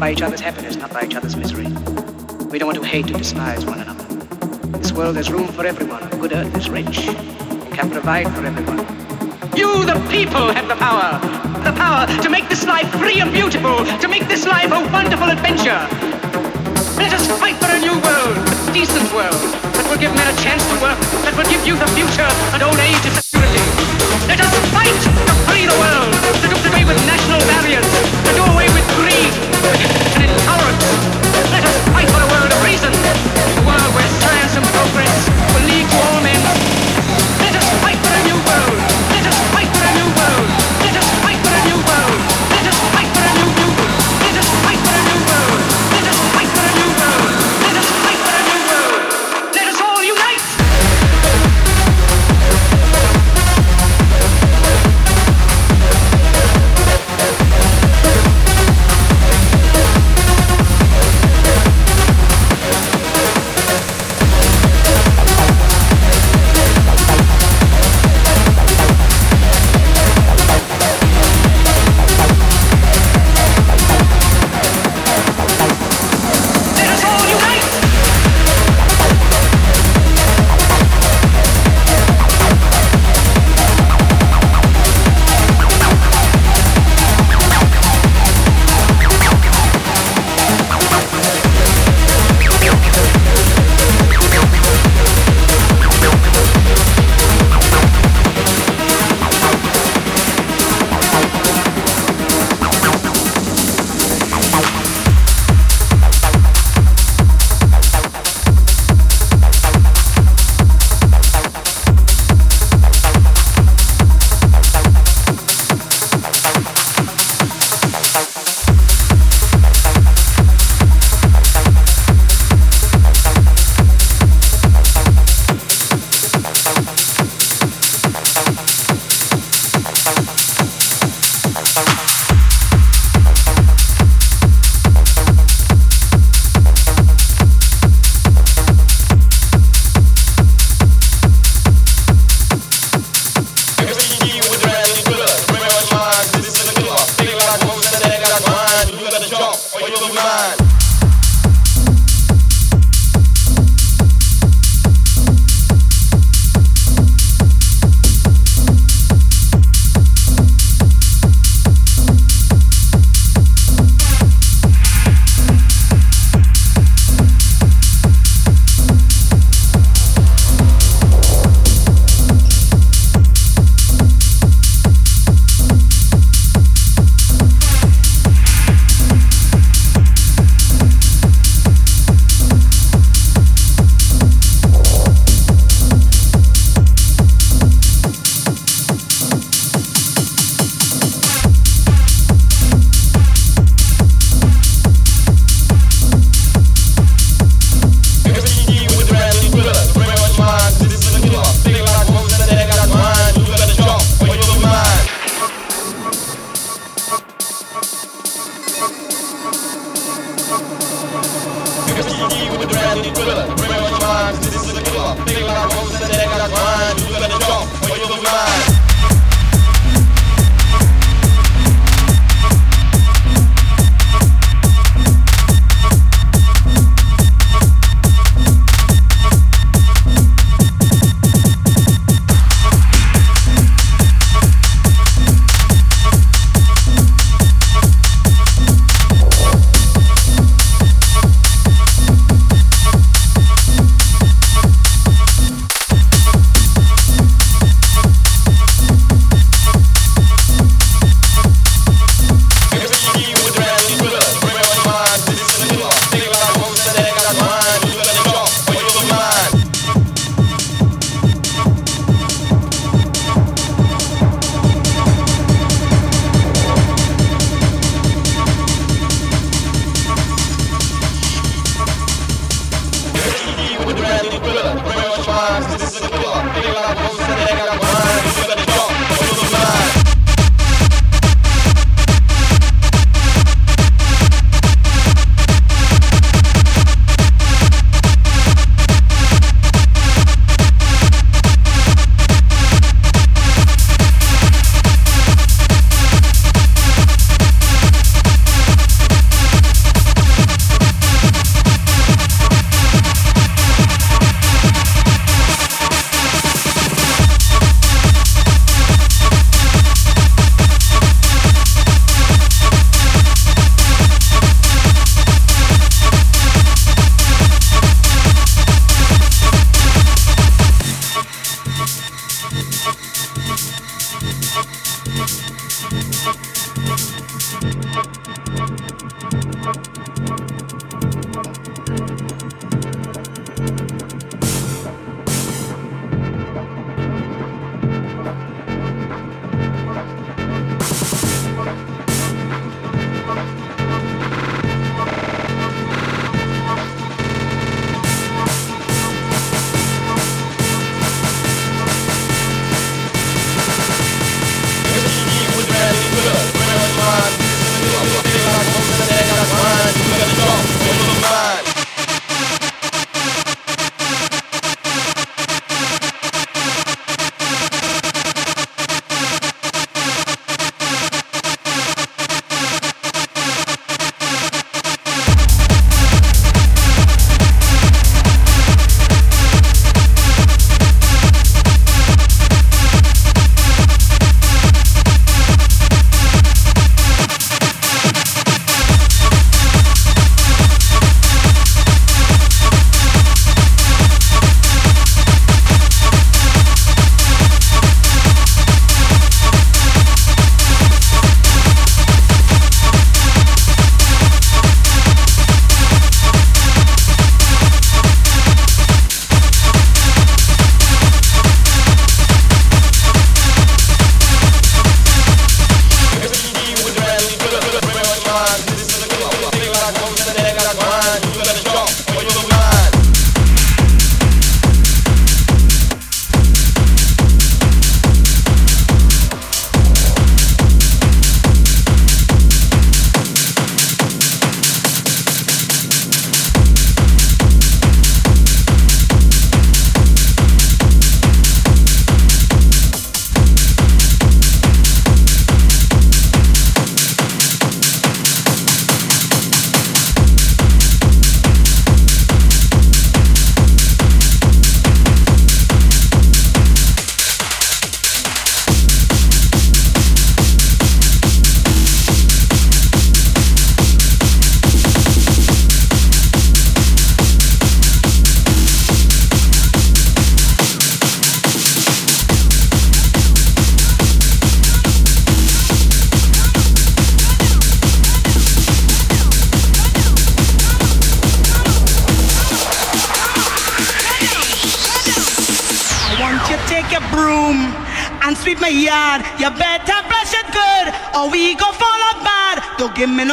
by each other's happiness, not by each other's misery. We don't want to hate or despise one another. In this world, there's room for everyone. Good earth is rich and can provide for everyone. You, the people, have the power. The power to make this life free and beautiful, to make this life a wonderful adventure. Let us fight for a new world, a decent world, that will give men a chance to work, that will give youth a future and old age a. Let us fight to free the world, to do away with national barriers, to do away with greed, and intolerance. Let us fight for a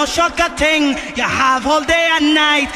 shortcut thing you have all day and night.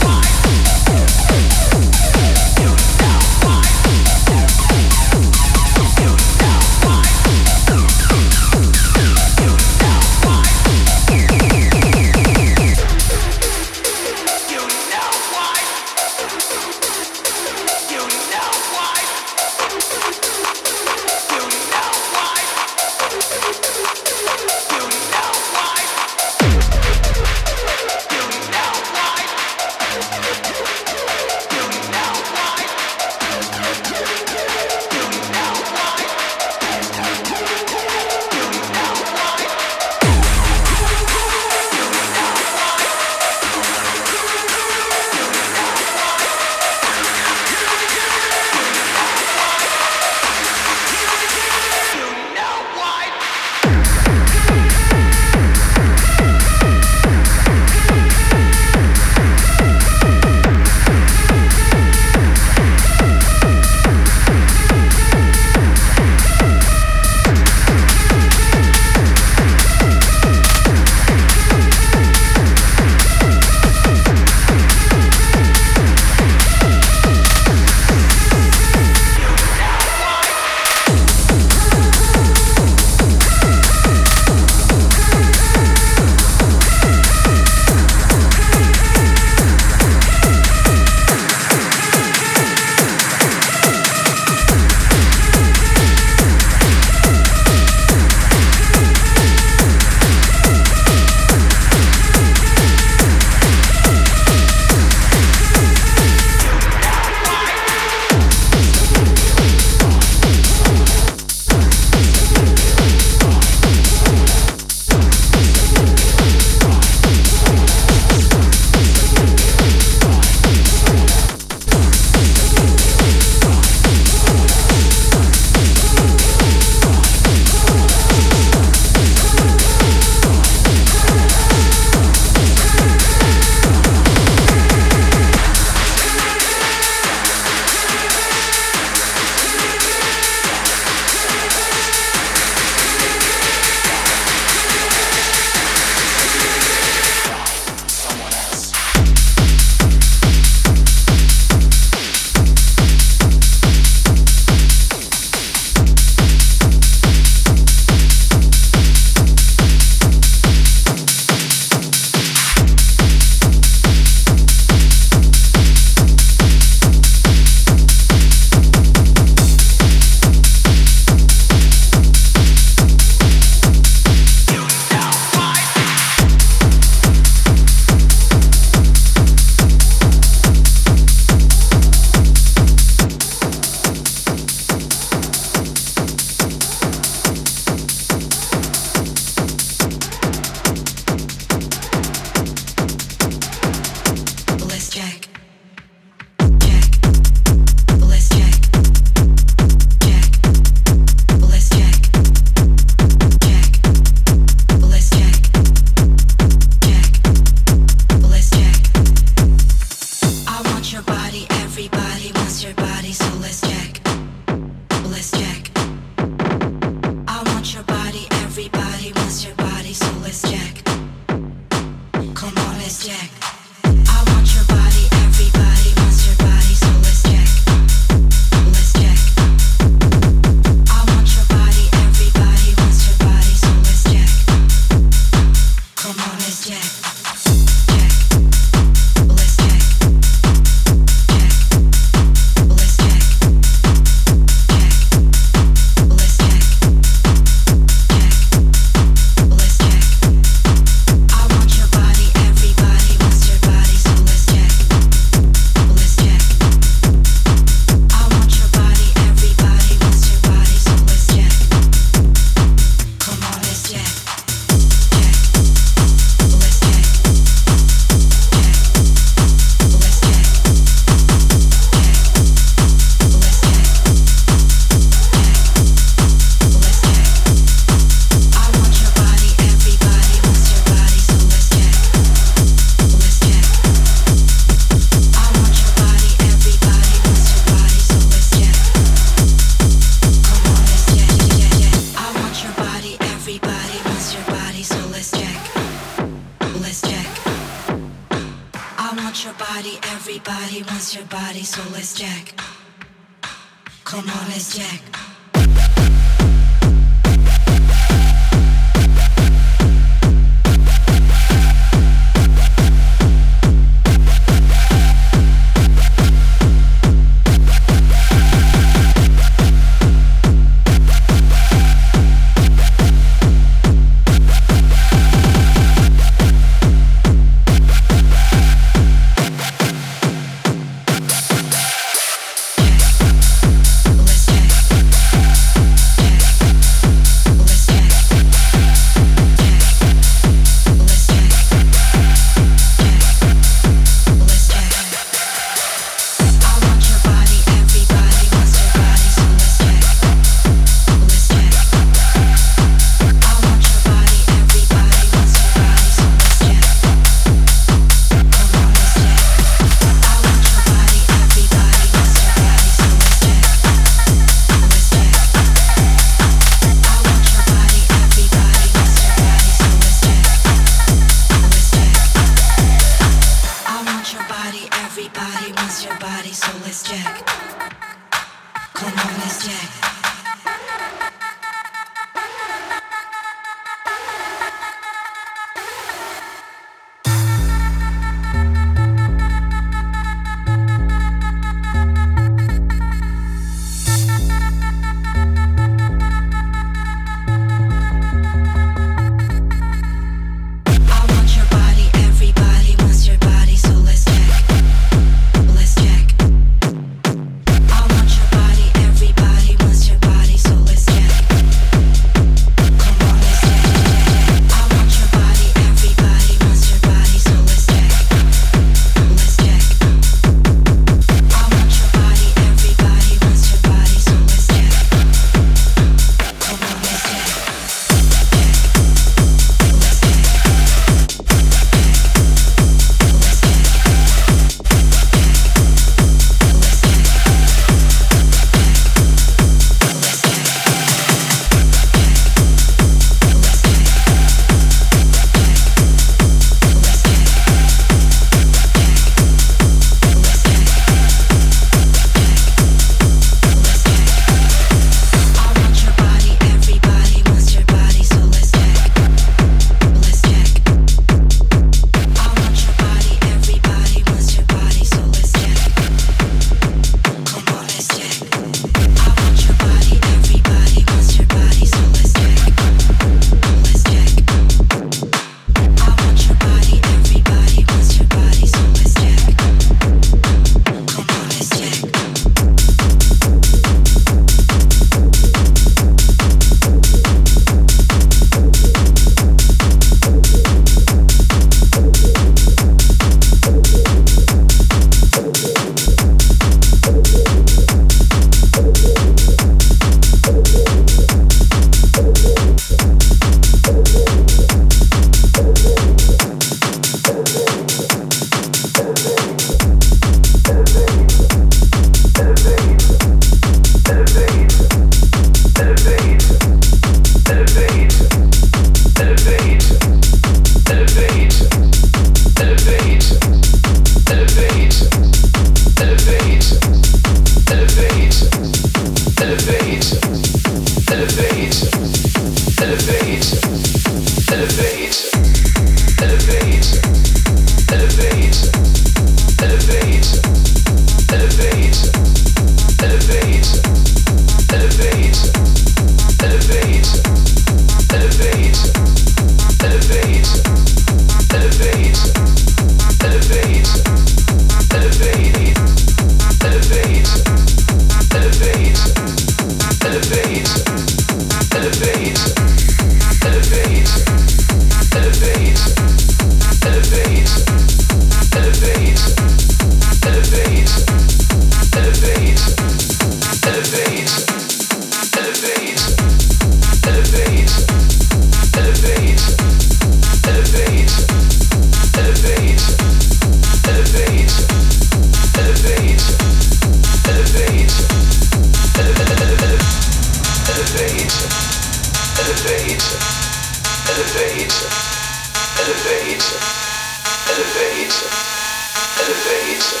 Elevator.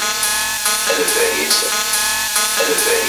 Elevator. Elevator.